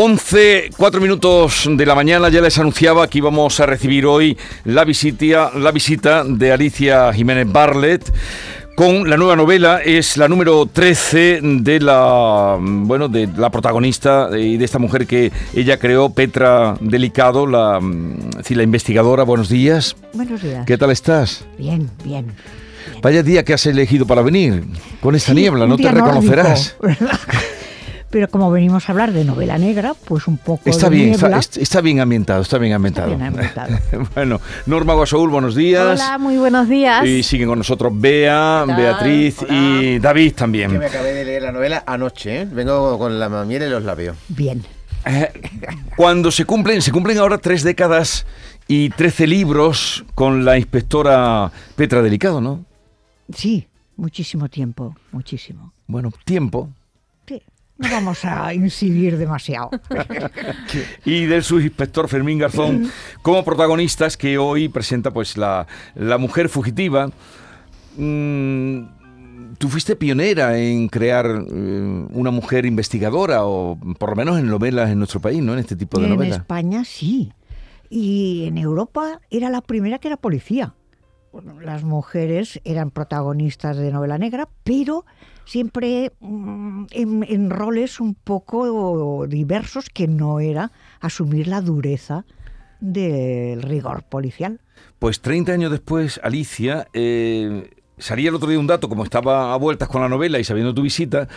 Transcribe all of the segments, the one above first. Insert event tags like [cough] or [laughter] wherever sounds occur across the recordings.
11, 4 minutos de la mañana, ya les anunciaba que íbamos a recibir hoy la visita, la visita de Alicia Jiménez Barlet con la nueva novela, es la número 13 de la, bueno, de la protagonista y de esta mujer que ella creó, Petra Delicado, la, la investigadora. Buenos días. Buenos días. ¿Qué tal estás? Bien, bien. Vaya día que has elegido para venir, con esta niebla, no te reconocerás. Pero como venimos a hablar de novela negra, pues un poco está bien, está, bien ambientado, está bien ambientado. [laughs] bueno, Norma Guasaúl, buenos días. Hola, muy buenos días. Y siguen con nosotros Bea, Beatriz y David también. Que me acabé de leer la novela anoche, ¿eh? vengo con la miel en los labios. Bien. Eh, cuando se cumplen, se cumplen ahora tres décadas y trece libros con la inspectora Petra Delicado, ¿no? Sí, muchísimo tiempo, muchísimo. Bueno, tiempo, no vamos a incidir demasiado. [laughs] y del subinspector Fermín Garzón como protagonistas que hoy presenta pues la, mujer fugitiva. Mm, tú fuiste pionera en crear eh, una mujer investigadora, o por lo menos en novelas en nuestro país, ¿no? En este tipo de novelas. En España sí. Y en Europa era la primera que era policía. las mujeres eran protagonistas de novela negra, pero siempre mm, en, roles un poco diversos que no era asumir la dureza del rigor policial. Pues 30 años después, Alicia, eh, salía el otro día un dato, como estaba a vueltas con la novela y sabiendo tu visita,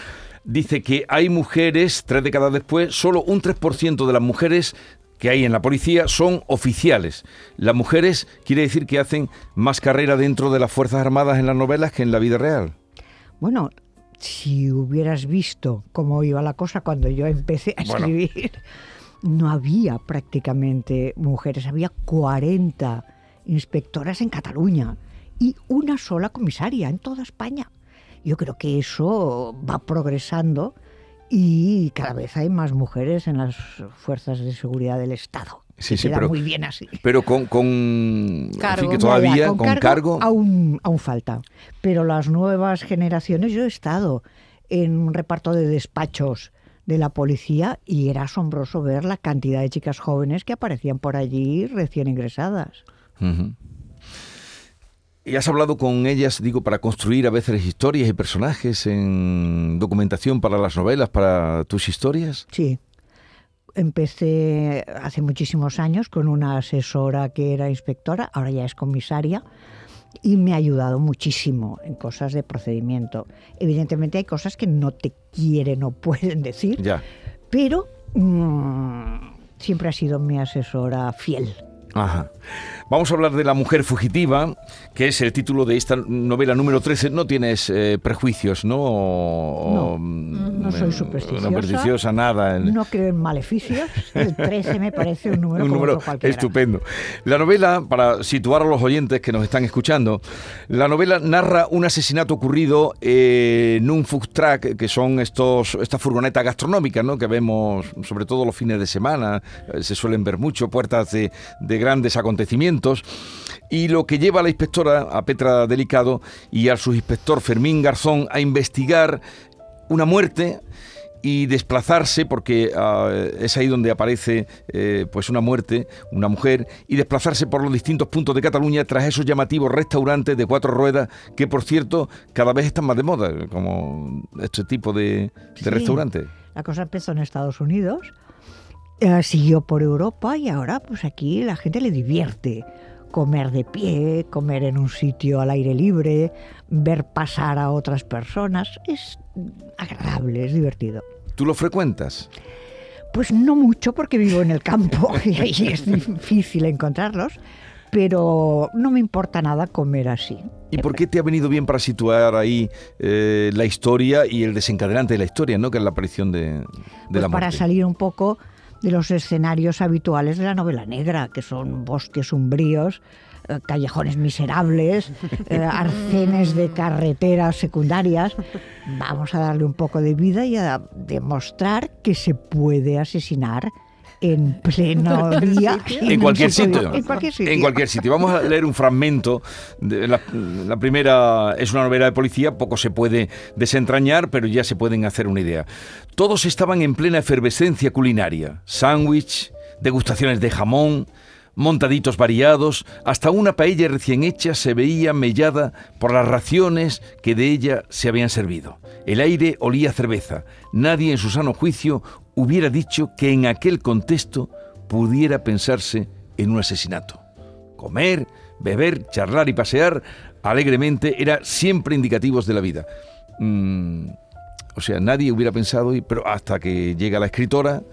dice que hay mujeres, tres décadas después, solo un 3% de las mujeres que hay en la policía son oficiales. Las mujeres quiere decir que hacen más carrera dentro de las Fuerzas Armadas en las novelas que en la vida real. Bueno, si hubieras visto cómo iba la cosa cuando yo empecé a escribir, no había prácticamente mujeres, había 40 inspectoras en Cataluña y una sola comisaria en toda España. Yo creo que eso va progresando y cada vez hay más mujeres en las fuerzas de seguridad del Estado. Sí, sí, pero, muy bien así. Pero con, con cargo. todavía con, cargo, Aún, aún falta. Pero las nuevas generaciones, yo he estado en un reparto de despachos de la policía y era asombroso ver la cantidad de chicas jóvenes que aparecían por allí recién ingresadas. ¿Y has hablado con ellas, digo, para construir a veces historias y personajes en documentación para las novelas, para tus historias? Sí, empecé hace muchísimos años con una asesora que era inspectora, ahora ya es comisaria, y me ha ayudado muchísimo en cosas de procedimiento. Evidentemente hay cosas que no te quieren o [laughs] pueden decir, pero mm, siempre ha sido mi asesora fiel. Ajá. Vamos a hablar de La mujer fugitiva, que es el título de esta novela número 13. No tienes eh, prejuicios, ¿no? no, no soy supersticiosa. No supersticiosa, nada. No creo en maleficios. El 13 me parece un número, [laughs] un número estupendo. La novela, para situar a los oyentes que nos están escuchando, la novela narra un asesinato ocurrido en un food truck, que son estos, estas furgonetas gastronómicas, ¿no? Que vemos sobre todo los fines de semana. Eh, se suelen ver mucho, puertas de, de grandes acontecimientos y lo que lleva a la inspectora, a Petra Delicado, y al subinspector Fermín Garzón a investigar una muerte y desplazarse, porque ah, es ahí donde aparece eh, pues una muerte, una mujer, y desplazarse por los distintos puntos de Cataluña tras esos llamativos restaurantes de cuatro ruedas, que por cierto cada vez están más de moda, como este tipo de, restaurantes. La cosa empezó en Estados Unidos eh, siguió por Europa y ahora pues aquí la gente le divierte comer de pie, comer en un sitio al aire libre, ver pasar a otras personas. Es agradable, es divertido. ¿Tú lo frecuentas? Pues no mucho porque vivo en el campo [laughs] y es difícil encontrarlos, pero no me importa nada comer así. ¿Y por qué te ha venido bien para situar ahí eh, la historia y el desencadenante de la historia, ¿no? que es la aparición de, pues la muerte? Para salir un poco de los escenarios habituales de la novela negra, que son bosques umbríos, eh, callejones miserables, eh, [laughs] arcenes de carreteras secundarias. Vamos a darle un poco de vida y a demostrar que se puede asesinar en pleno [laughs] día. En cualquier sitio. En cualquier sitio. En cualquier sitio. Vamos a leer un fragmento. De la, la primera es una novela de policía, poco se puede desentrañar, pero ya se pueden hacer una idea. Todos estaban en plena efervescencia culinaria. Sándwich, degustaciones de jamón, montaditos variados, hasta una paella recién hecha se veía mellada por las raciones que de ella se habían servido. El aire olía a cerveza. Nadie en su sano juicio hubiera dicho que en aquel contexto pudiera pensarse en un asesinato. Comer, beber, charlar y pasear alegremente era siempre indicativos de la vida. Mm, o sea, nadie hubiera pensado, pero hasta que llega la escritora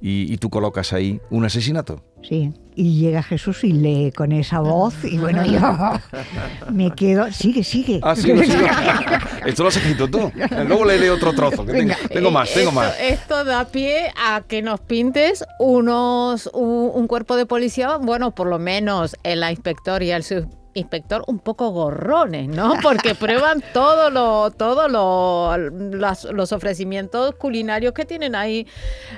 y tú colocas ahí un asesinato. Sí, y llega Jesús y lee con esa voz y bueno, yo [laughs] me quedo... Sigue, sigue. Ah, sigo, sigo. [laughs] Esto lo has escrito tú. Luego le leo otro trozo. que tengo, más, tengo esto, más. Esto da pie a que nos pintes unos un, un cuerpo de policía, bueno, por lo menos el inspector y el subinspector un poco gorrones, ¿no? Porque [laughs] prueban todo lo, todo lo, las- los ofrecimientos culinarios que tienen ahí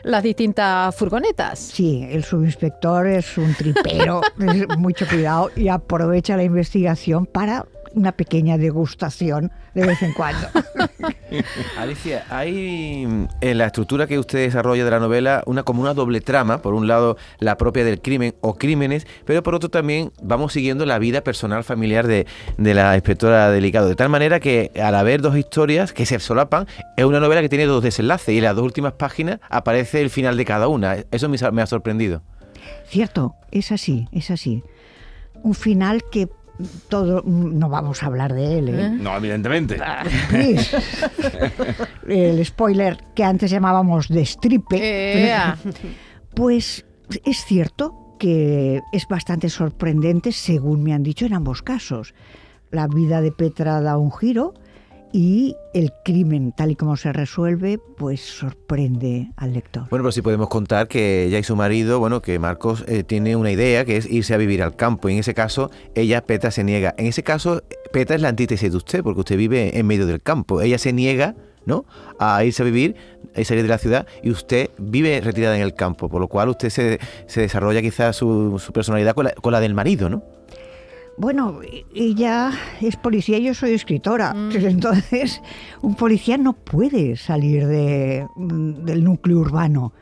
las distintas furgonetas. Sí, el subinspector es un tripero, [laughs] es mucho cuidado y aprovecha la investigación para una pequeña degustación de vez en cuando. [laughs] Alicia, hay mm, en la estructura que usted desarrolla de la novela una como una doble trama, por un lado la propia del crimen o crímenes, pero por otro también vamos siguiendo la vida personal familiar de, de la inspectora Delicado, de tal manera que al haber dos historias que se solapan, es una novela que tiene dos desenlaces y en las dos últimas páginas aparece el final de cada una. Eso me ha sorprendido. Cierto, es así, es así. Un final que todo, no vamos a hablar de él, ¿eh? No, evidentemente. Please. [laughs] El spoiler que antes llamábamos destripe. Ea. Pues es cierto que es bastante sorprendente, según me han dicho en ambos casos. La vida de Petra da un giro y el crimen, tal y como se resuelve, pues sorprende al lector. Bueno, pero sí podemos contar que ella y su marido, bueno, que Marcos eh, tiene una idea que es irse a vivir al campo. Y en ese caso, ella, Petra, se niega. En ese caso, Petra es la antítesis de usted, porque usted vive en medio del campo. Ella se niega, ¿no? A irse a vivir, a salir de la ciudad, y usted vive retirada en el campo. Por lo cual, usted se, se desarrolla quizás su, su personalidad con la, con la del marido, ¿no? Bueno, ella es policía y yo soy escritora. [laughs] Entonces, un policía no puede salir de- mm, del núcleo urbano.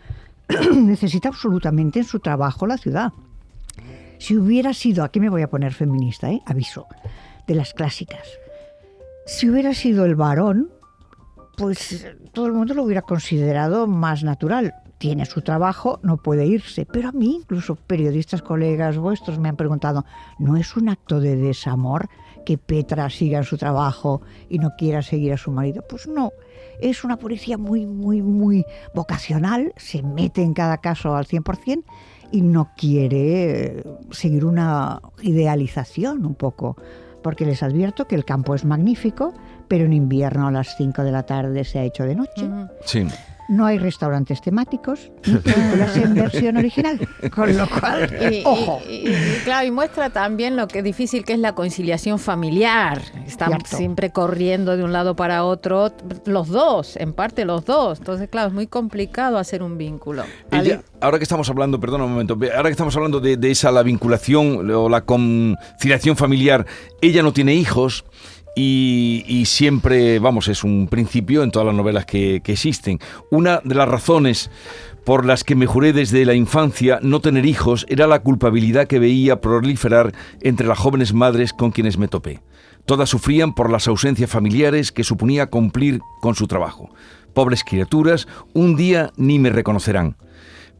[clears throat] Necesita absolutamente en su trabajo la ciudad. Si hubiera sido, aquí me voy a poner feminista, ¿eh? aviso, de las clásicas. Si hubiera sido el varón, pues eh, todo el mundo lo hubiera considerado más natural. Tiene su trabajo, no puede irse. Pero a mí, incluso periodistas, colegas vuestros, me han preguntado, ¿no es un acto de desamor que Petra siga en su trabajo y no quiera seguir a su marido? Pues no. Es una policía muy, muy, muy vocacional, se mete en cada caso al 100% y no quiere eh, seguir una idealización un poco. Porque les advierto que el campo es magnífico, pero en invierno a las 5 de la tarde se ha hecho de noche. Sí. No hay restaurantes temáticos ni películas en [laughs] versión original. Con lo cual, Y, ojo. y- y, claro, y muestra también lo que difícil que es la conciliación familiar. Están Cierto. siempre corriendo de un lado para otro, los dos, en parte los dos. Entonces, claro, es muy complicado hacer un vínculo. Ella, ahora que estamos hablando, perdona un momento, ahora que estamos hablando de, de esa la vinculación o la conciliación familiar, ella no tiene hijos y, siempre, vamos, es un principio en todas las novelas que, que existen. Una de las razones por las que me juré desde la infancia no tener hijos era la culpabilidad que veía proliferar entre las jóvenes madres con quienes me topé. Todas sufrían por las ausencias familiares que suponía cumplir con su trabajo. Pobres criaturas, un día ni me reconocerán.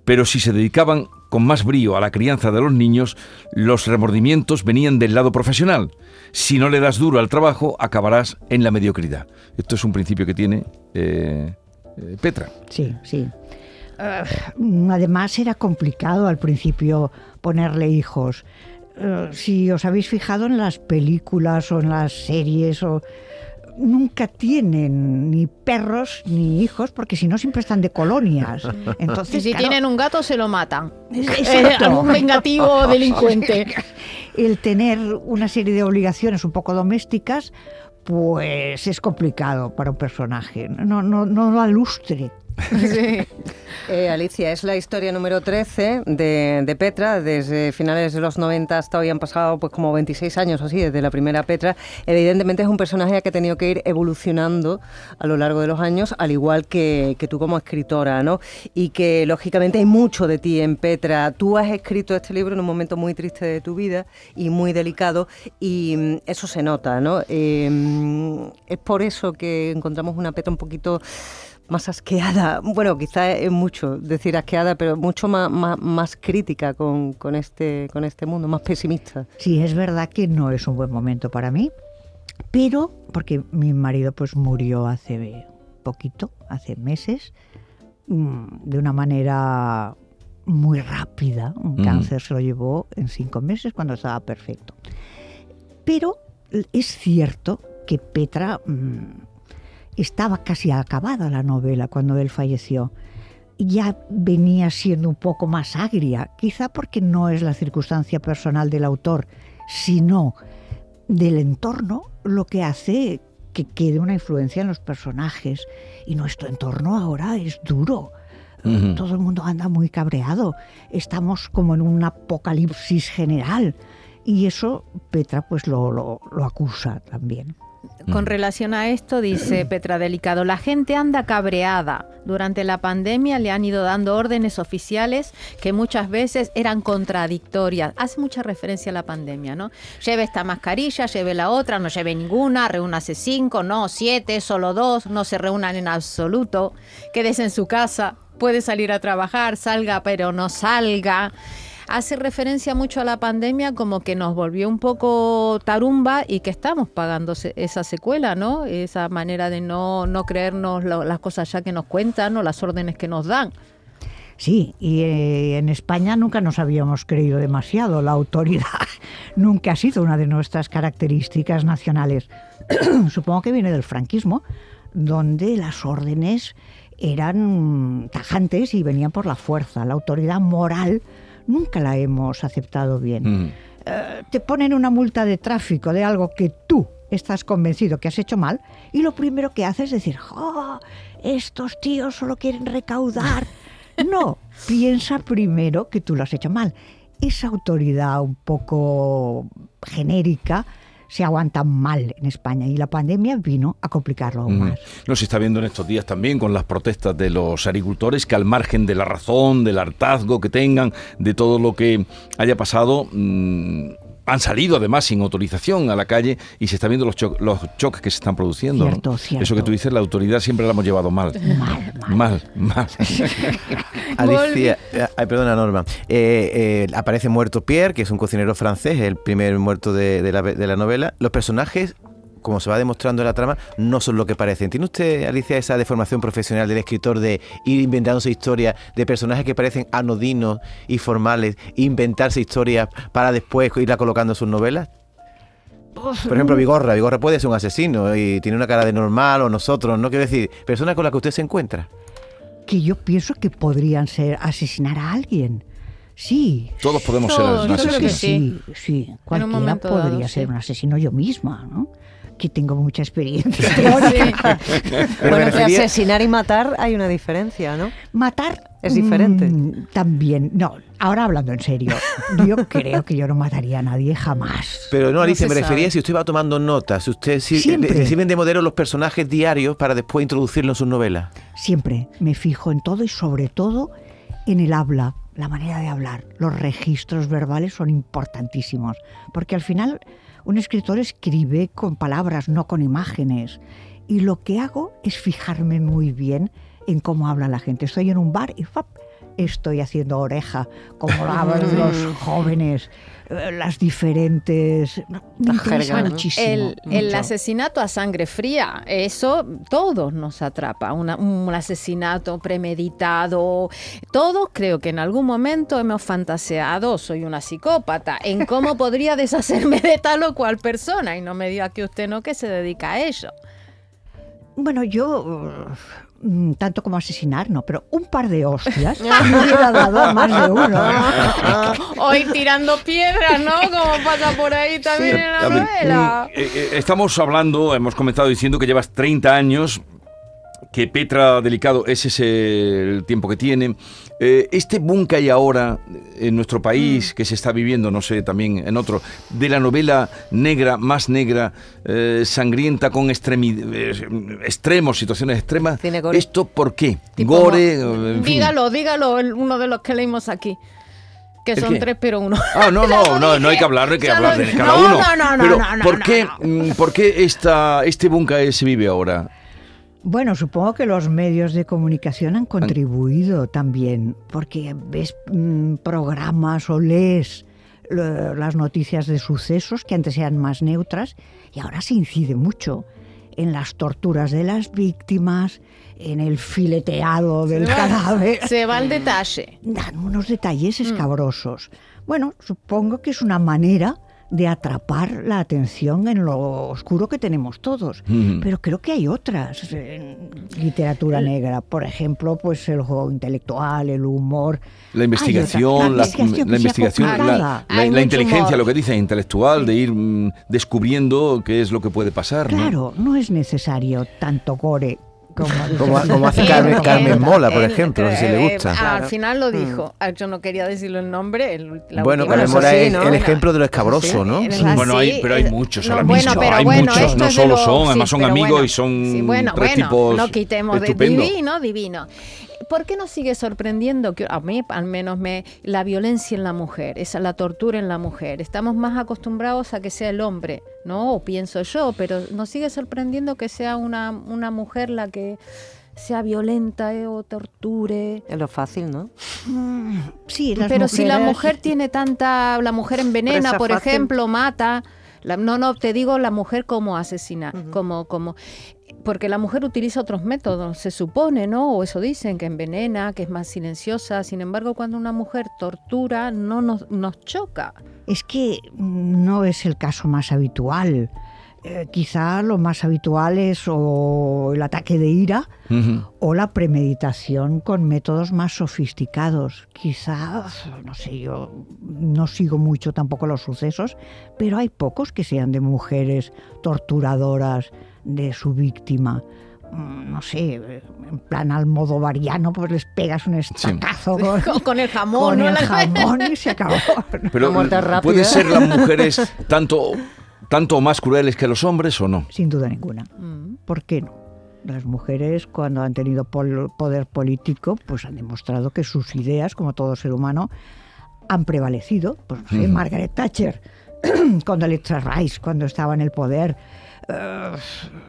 Pero si se dedicaban con más brío a la crianza de los niños, los remordimientos venían del lado profesional. Si no le das duro al trabajo, acabarás en la mediocridad. Esto es un principio que tiene eh, eh, Petra. Sí, sí. Ah, además era complicado al principio ponerle hijos. Eh, si os habéis fijado en las películas o en las series o nunca tienen ni perros ni hijos, porque si no siempre están de colonias. Entonces, Y si claro, tienen un gato, se lo matan. [laughs] Exacto. Eh, algún vengativo [laughs] delincuente. el tener una serie de obligaciones un poco domésticas, pues es complicado para un personaje. No, no, no da lustre. Sí. [laughs] Eh, Alicia, es la historia número 13 de, Petra. Desde finales de los 90 hasta hoy han pasado pues como 26 años así, desde la primera Petra. Evidentemente es un personaje que ha tenido que ir evolucionando a lo largo de los años, al igual que, que tú como escritora, ¿no? Y que lógicamente hay mucho de ti en Petra. Tú has escrito este libro en un momento muy triste de tu vida y muy delicado y mm, eso se nota, ¿no? Eh, mm, es por eso que encontramos una Petra un poquito más asqueada, bueno, quizá es mucho decir asqueada, pero mucho más, más, más crítica con, con, este, con este mundo, más pesimista. Sí, es verdad que no es un buen momento para mí, pero porque mi marido pues murió hace poquito, hace meses, mm, de una manera muy rápida. Un Mm. cáncer se lo llevó en cinco meses cuando estaba perfecto. Pero es cierto que Petra mm, estaba casi acabada la novela cuando él falleció. Ya venía siendo un poco más agria, quizá porque no es la circunstancia personal del autor, sino del entorno lo que hace que quede una influencia en los personajes. Y nuestro entorno ahora es duro. Todo el mundo anda muy cabreado. Estamos como en un apocalipsis general. Y eso Petra pues lo, lo, lo acusa también. Con relación a esto, dice [clears throat] Petra Delicado, la gente anda cabreada. Durante la pandemia le han ido dando órdenes oficiales que muchas veces eran contradictorias. Hace mucha referencia a la pandemia, ¿no? Lleve esta mascarilla, lleve la otra, no lleve ninguna, reúnase cinco, no, siete, solo dos, no se reúnan en absoluto, quédese en su casa, puede salir a trabajar, salga pero no salga hace referencia mucho a la pandemia como que nos volvió un poco tarumba y que estamos pagando esa secuela, ¿no? Esa manera de no, no creernos las cosas ya que nos cuentan o las órdenes que nos dan. Sí, y eh, en España nunca nos habíamos creído demasiado. La autoridad [laughs] nunca ha sido una de nuestras características nacionales. [clears throat] Supongo que viene del franquismo, donde las órdenes eran tajantes y venían por la fuerza. La autoridad moral nunca la hemos aceptado bien. Ujú. Eh, te ponen una multa de tráfico de algo que tú estás convencido que has hecho mal y lo primero que haces es decir, "Oh, estos tíos solo quieren recaudar. [laughs] No, piensa primero que tú lo has hecho mal. Esa autoridad un poco genérica se aguanta mal en España y la pandemia vino a complicarlo aún más. No se está viendo en estos días también con las protestas de los agricultores que al margen de la razón, del hartazgo que tengan, de todo lo que haya pasado, mm, han salido además sin autorización a la calle y se están viendo los, cho- los choques que se están produciendo. ¿no? Cierto, cierto. Eso que tú dices, la autoridad siempre la hemos llevado mal. Mal, mal. Mal, mal. [laughs] Alicia, ay, perdona Norma, Eh, eh, aparece muerto Pierre, que es un cocinero francés, el primer muerto de, de la, de la novela. Los personajes, como se va demostrando en la trama, no son lo que parecen. ¿Tiene usted, Alicia, esa deformación profesional del escritor de ir inventándose historias de personajes que parecen anodinos y formales, inventarse historias para después irla colocando en sus novelas? Por ejemplo, Vigorra. Vigorra puede ser un asesino y tiene una cara de normal o nosotros, ¿no? Quiero decir, personas con las que usted se encuentra. Que yo pienso que podrían ser asesinar a alguien. Sí, Todos podemos Todos, ser asesinos. sí. Sí, sí. Cualquiera podría dado, ser sí. un asesino yo misma, ¿no? Que tengo mucha experiencia Bueno, [laughs] entre refería- asesinar y matar hay una diferencia, ¿no? Matar Es diferente. mm, también. No, ahora hablando en serio, yo [laughs] creo que yo no mataría a nadie jamás. Pero no, Alicia, me refería sabe. si usted va tomando notas, si usted si- Siempre. le sirven de modelo los personajes diarios para después introducirlo en sus novelas. Siempre me fijo en todo y sobre todo en el habla, la manera de hablar. Los registros verbales son importantísimos, porque al final un escritor escribe con palabras, no con imágenes. Y lo que hago es fijarme muy bien en cómo habla la gente. Estoy en un bar y. estoy haciendo oreja, como lo hablan los jóvenes, eh, las diferentes... La interesa jerga, ¿no? muchísimo. El, el asesinato a sangre fría, eso todos nos atrapa. Una- un asesinato premeditado. Todos creo que en algún momento hemos fantaseado, soy una psicópata, en cómo [laughs] podría deshacerme de tal o cual persona. Y no me diga que usted no, que se dedica a ello. Bueno, yo mm, tanto como asesinar, no, pero un par de hostias [laughs] me hubiera dado a más de uno. [laughs] Hoy tirando piedras, ¿no? Como pasa por ahí también en la ver, novela. mm, eh, eh, estamos hablando, hemos comenzado diciendo que llevas 30 años, que Petra Delicado ese es el tiempo que tiene. Eh, este boom que hay ahora en nuestro Mm. país, que se está viviendo, no sé, también en otro, de la novela negra, más negra, eh, sangrienta, con eh, extremos, situaciones extremas. ¿esto por qué? Tipo, Gore, fin. Dígalo, dígalo, el- uno de los que leímos aquí. Que ¿El son qué? tres, pero uno. Ah, no, [laughs] no, no, no hay que hablar, hay que hablar de cada no, uno. no, no, no, Pero, no, no, ¿por qué, mm, ¿por qué esta, este que se vive ahora? Bueno, supongo que los medios de comunicación han contribuido también, porque ves mm, programas o lees lo- las noticias de sucesos que antes eran más neutras y ahora se incide mucho en las torturas de las víctimas, en el fileteado del cadáver. Se va al detalle. Dan unos detalles Mm. escabrosos. Bueno, supongo que es una manera de atrapar la atención en lo oscuro que tenemos todos. Pero creo que hay otras en literatura negra. Por ejemplo, pues el juego intelectual, el humor. La investigación, otra- la, investigación la investigación, inteligencia, humor. lo que dice intelectual, de ir mm, descubriendo qué es lo que puede pasar. ¿no? Claro, no es necesario tanto gore como... [laughs] Como, como hace Carmen, Mola, por ejemplo, no sé si eh, le gusta. Al Claro. final lo dijo. Ah, Yo no quería decirlo el nombre. el- la bueno, Carmen Mola sí, es ¿no? el ejemplo de lo escabroso, ¿no? Sí, bueno, hay- pero hay muchos no, ahora bueno, mismo, pero hay bueno, muchos, no solo lo- son, sí, además son amigos bueno, y son sí, bueno, tres bueno, tipos no quitemos de [laughs] divino, divino. ¿Por qué nos sigue sorprendiendo que a mí al menos me la violencia en la mujer, esa la tortura en la mujer? Estamos más acostumbrados a que sea el hombre, ¿no? O pienso yo, pero nos sigue sorprendiendo que sea una, una mujer la que sea violenta eh, o torture. Es lo fácil, ¿no? Mm, Sí, las Pero si la mujer tiene tanta, la mujer envenena, por fácil. ejemplo, mata. la- no, no, te digo la mujer como asesina, como, como, porque la mujer utiliza otros métodos, se supone, ¿no? O eso dicen, que envenena, que es más silenciosa. Sin embargo, cuando una mujer tortura, no nos, nos choca. Es que no es el caso más habitual. Eh, quizá lo más habitual es o el ataque de ira o la premeditación con métodos más sofisticados. Quizá, no sé, yo no sigo mucho tampoco los sucesos, pero hay pocos que sean de mujeres torturadoras de su víctima. Mm, No sé, en plan almodovariano, pues les pegas un estacazo con, Con, con el jamón, con ¿no? el [laughs] jamón y se acabó. Pero. ¿pueden ser las mujeres tanto, tanto más crueles que los hombres o no? Sin duda ninguna. Mm. ¿Por qué no? Las mujeres, cuando han tenido pol- poder político, pues han demostrado que sus ideas, como todo ser humano, han prevalecido. Pues no sé. Margaret Thatcher, [clears throat] cuando Alexa Rice, cuando estaba en el poder. Eh,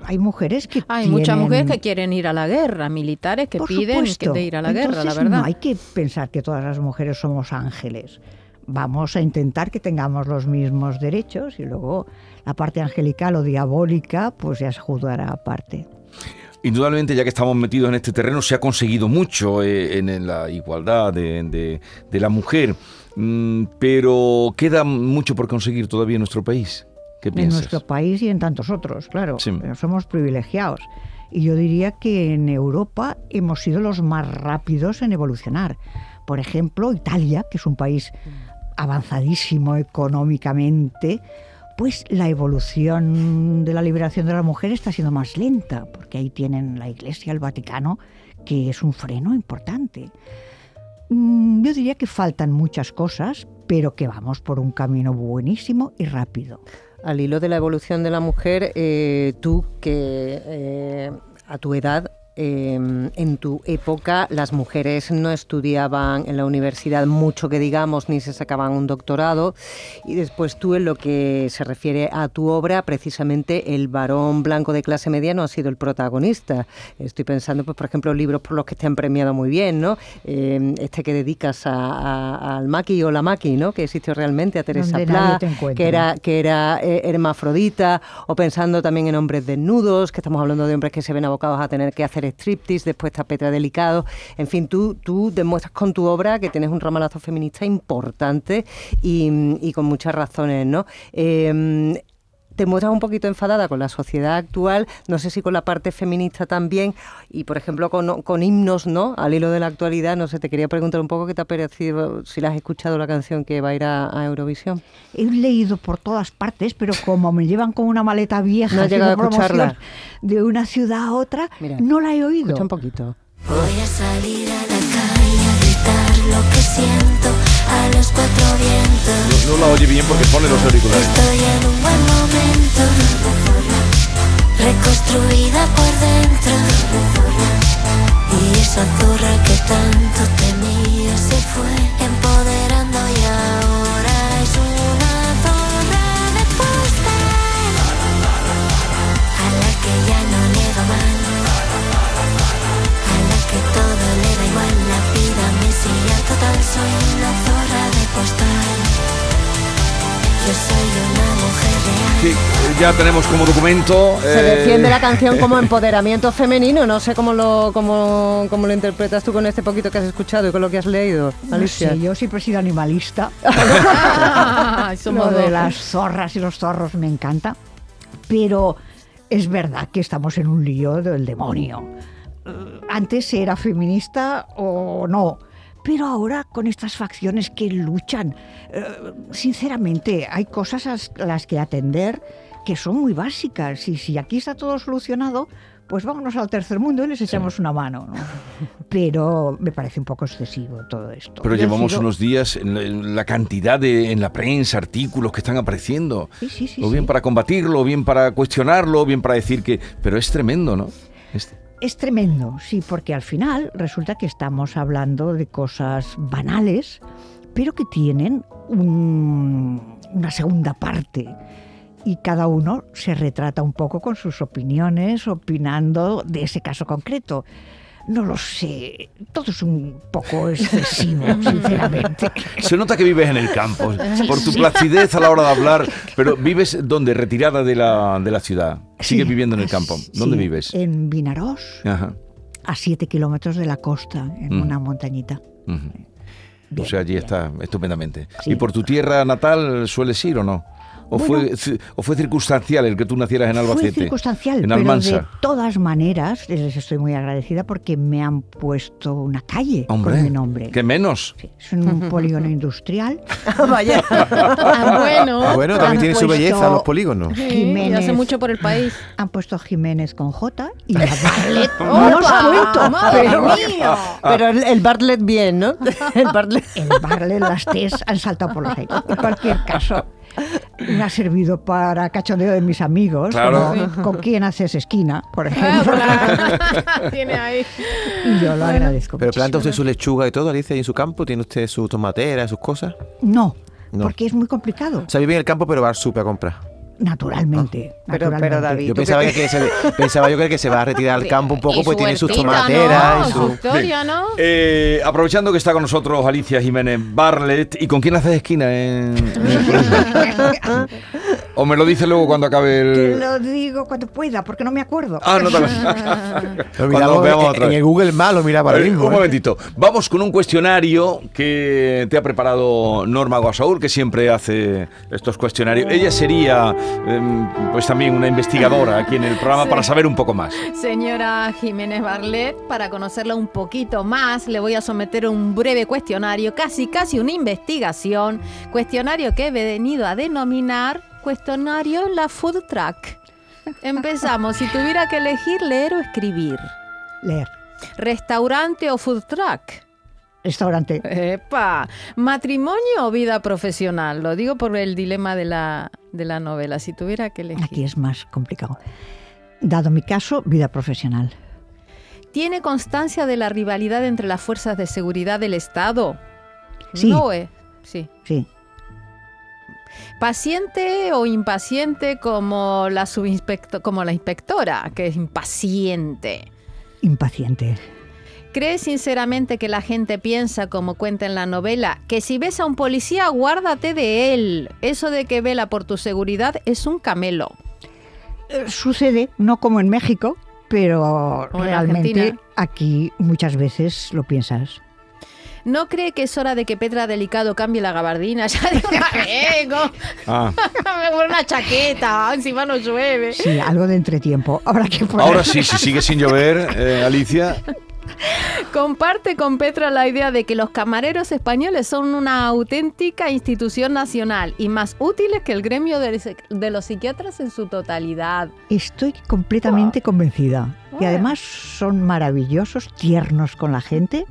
hay mujeres que Hay muchas mujeres que quieren ir a la guerra, militares que Por piden que de ir a la guerra, la verdad. No hay que pensar que todas las mujeres somos ángeles. Vamos a intentar que tengamos los mismos derechos y luego la parte angelical o diabólica, pues ya se juzgará aparte. Indudablemente, ya que estamos metidos en este terreno, se ha conseguido mucho eh, en, en la igualdad de, de- de la mujer, Mm, pero queda mucho por conseguir todavía en nuestro país. ¿Qué en piensas? nuestro país y en tantos otros, claro. Sí. Pero somos privilegiados. Y yo diría que en Europa hemos sido los más rápidos en evolucionar. Por ejemplo, Italia, que es un país avanzadísimo económicamente, pues la evolución de la liberación de la mujer está siendo más lenta, porque ahí tienen la Iglesia, el Vaticano, que es un freno importante. Mm, Yo diría que faltan muchas cosas, pero que vamos por un camino buenísimo y rápido. Al hilo de la evolución de la mujer, eh, tú que eh, a tu edad, eh, en tu época, las mujeres no estudiaban en la universidad mucho que digamos, ni se sacaban un doctorado. Y después tú, en lo que se refiere a tu obra, precisamente el varón blanco de clase media no ha sido el protagonista. Estoy pensando, pues, por ejemplo, libros por los que te han premiado muy bien, ¿no? Eh, este que dedicas a- a- al Maki o la Maki, ¿no? Que existió realmente, a Teresa encuentra. que era que era eh, hermafrodita, o pensando también en hombres desnudos, que estamos hablando de hombres que se ven abocados a tener que hacer striptease, después está Petra Delicado. En fin, tú, tú demuestras con tu obra que tienes un ramalazo feminista importante y, y con muchas razones, ¿no? Eh, te muestras un poquito enfadada con la sociedad actual, no sé si con la parte feminista también, y por ejemplo con, himnos, ¿no? Al hilo de la actualidad, no sé, te quería preguntar un poco qué te ha parecido, si la has escuchado la canción que va a ir a, Eurovisión. He leído por todas partes, pero como me llevan con una maleta vieja no he llegado a escucharla. de una ciudad a otra, no la he oído. Escucha un poquito. Voy a salir a la No, la oye bien porque pone los auriculares. Estoy en un buen momento, reconstruida por dentro. Y esa zorra que tanto temía se fue empoderando y Sí, ya tenemos como documento. Se eh, defiende la canción como [laughs] empoderamiento femenino. No sé cómo lo, cómo, cómo lo interpretas tú con este poquito que has escuchado y con lo que has leído, No Alicia. sé, yo siempre he sido animalista. [laughs] Somos Lo de las zorras y los zorros me encanta. Pero es verdad que estamos en un lío del demonio. Eh, Antes era feminista o no. Pero ahora con estas facciones que luchan, eh, sinceramente, hay cosas a las que atender que son muy básicas. Y si aquí está todo solucionado, pues vámonos al tercer mundo y les echamos una mano. ¿no? [laughs] Pero me parece un poco excesivo todo esto. Pero Yo llevamos sido- unos días en la, en la cantidad de en la prensa, artículos que están apareciendo. Sí, sí, sí, o bien sí. para combatirlo, o bien para cuestionarlo, o bien para decir que. Pero es tremendo, ¿no? Es- Es tremendo, sí, porque al final resulta que estamos hablando de cosas banales, pero que tienen un- una segunda parte. Y cada uno se retrata un poco con sus opiniones, opinando de ese caso concreto. No lo sé, todo es un poco excesivo, [laughs] sinceramente. Se nota que vives en el campo, por tu placidez a la hora de hablar, pero vives donde, retirada de la, de la ciudad. Sigues Sí, viviendo en el campo. ¿Dónde sí, vives? En Vinarós, Ajá. a siete kilómetros de la costa, en Mm. una montañita. O Bien, sea, allí bien. está estupendamente. Sí. ¿Y por tu tierra natal sueles ir o no? ¿O, Bueno. fue, ¿O fue circunstancial el que tú nacieras en Albacete? Fue circunstancial, En pero Almansa. de todas maneras les estoy muy agradecida porque me han puesto una calle Hombre, con mi nombre. ¿qué menos? Sí, es un [laughs] polígono industrial. Vaya. [laughs] Ah, bueno. Ah, bueno, también tiene su belleza los polígonos. Sí, Jiménez. hace mucho por el país. Han puesto Jiménez con J y [laughs] la Barlet. no os cuento, ¡Madre pero mía! Pero el, el Bartlett bien, ¿no? El Bartlett. el Barlet, las T's han saltado por los aires. En cualquier caso, me ha servido para cachondeo de mis amigos. Claro. como, ¿Con quién haces esquina, por ejemplo? [laughs] Tiene ahí. Y yo lo agradezco. Pero planta usted su lechuga y todo, Alicia, ahí en su campo, tiene usted su tomatera, sus cosas. No, No. porque es muy complicado. O sea, vive en el campo, pero va al súper a comprar. Naturalmente. Pero- pero, naturalmente. David, Yo ¿tú pensaba que, se, pensaba yo que se va a retirar al [laughs] campo un poco, pues su tiene sus tomateras ¿no? y Su su... historia, ¿no? Eh, aprovechando que está con nosotros Alicia Jiménez Barlet, ¿y con quién haces esquina en? [laughs] ¿O me lo dice luego cuando acabe Te el...? lo digo cuando pueda, porque no me acuerdo. Ah, no, también. [laughs] Cuando veamos en- el Google Maps lo miraba ahora Eh, mismo. un ¿eh? momentito. Vamos con un cuestionario que te ha preparado Norma Guasaúr, que siempre hace estos cuestionarios. Ella sería, pues también una investigadora aquí en el programa [laughs] Sí. para saber un poco más. Señora Jiménez Barlet, para conocerla un poquito más, le voy a someter un breve cuestionario, casi casi una investigación, cuestionario que he venido a denominar cuestionario la food track. [laughs] Empezamos, si tuviera que elegir leer o escribir, Leer. restaurante o food track. Restaurante. Epa, matrimonio o vida profesional, lo digo por el dilema de la, de la novela, si tuviera que elegir. Aquí es más complicado. Dado mi caso, vida profesional. ¿Tiene constancia de la rivalidad entre las fuerzas de seguridad del Estado? Sí. No es. Sí. Sí. ¿Paciente o impaciente como la como la inspectora, que es impaciente? Impaciente. ¿Crees sinceramente que la gente piensa, como cuenta en la novela, que si ves a un policía, guárdate de él? Eso de que vela por tu seguridad es un camelo. Eh, Sucede, no como en México, pero realmente Argentina. aquí muchas veces lo piensas. ¿No cree que es hora de que Petra Delicado cambie la gabardina? [laughs] Ya de una vez. Ah, [laughs] me pone una chaqueta, encima no llueve. Sí, algo de entretiempo. Habrá que poner. Ahora sí, si sigue sin llover, eh, Alicia, Comparte con Petra la idea de que los camareros españoles son una auténtica institución nacional y más útiles que el gremio de, los psiquiatras en su totalidad. Estoy completamente convencida. Y además son maravillosos, tiernos con la gente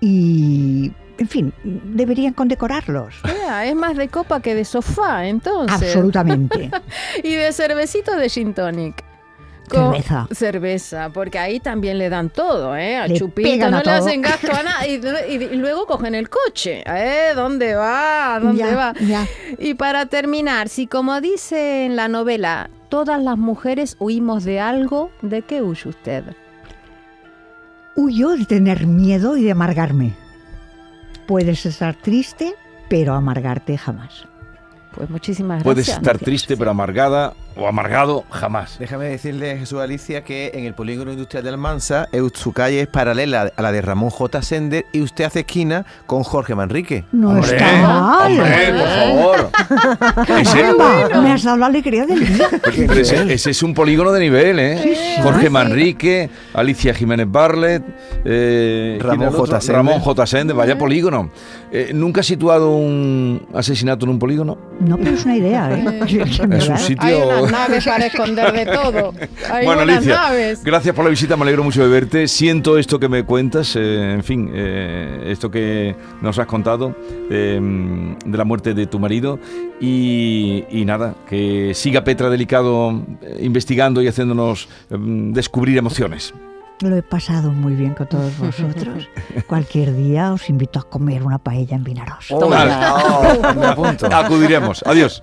y, en fin, deberían condecorarlos. Es más de copa que de sofá, entonces. Absolutamente. [laughs] Y de cervecito de gin tonic. Cerveza. Cerveza, porque ahí también le dan todo, ¿eh? A Le Chupito no a le hacen gasto a nada. Y, y- y luego cogen el coche. ¿Eh? ¿Dónde va? ¿Dónde Ya, va? ya. Y para terminar, si como dice en la novela, todas las mujeres huimos de algo, ¿de qué huye usted? Huyo de tener miedo y de amargarme. Puedes estar triste, pero amargarte jamás. Pues muchísimas gracias. puedes estar triste pero amargada o amargado jamás. Déjame decirle, Jesús Alicia, que en el polígono industrial de Almansa, eh, su calle es paralela a la de Ramón J. Sender y usted hace esquina con Jorge Manrique. No Hombre, está mal. hombre, por favor. [laughs] Ese, Caramba, me has dado la alegría del día. pero ese- ese es un polígono de nivel, ¿eh? Jorge Manrique, Alicia Jiménez Barlet, eh, Ramón. J. Sende. Ramón J. Sende, vaya polígono. Eh, ¿Nunca has situado un asesinato en un polígono? No, pero es una idea, ¿eh? Es un [laughs] sitio... Naves para [laughs] esconder de todo. Hay bueno, unas Alicia, naves. gracias por la visita, me alegro mucho de verte. Siento esto que me cuentas, eh, en fin, eh, esto que nos has contado eh, de la muerte de tu marido. Y, y nada, que siga Petra Delicado eh, investigando y haciéndonos eh, descubrir emociones. Lo he pasado muy bien con todos vosotros. [laughs] Cualquier día os invito a comer una paella en Vinaroz. Vale. Oh, me apunto. Acudiremos. Adiós.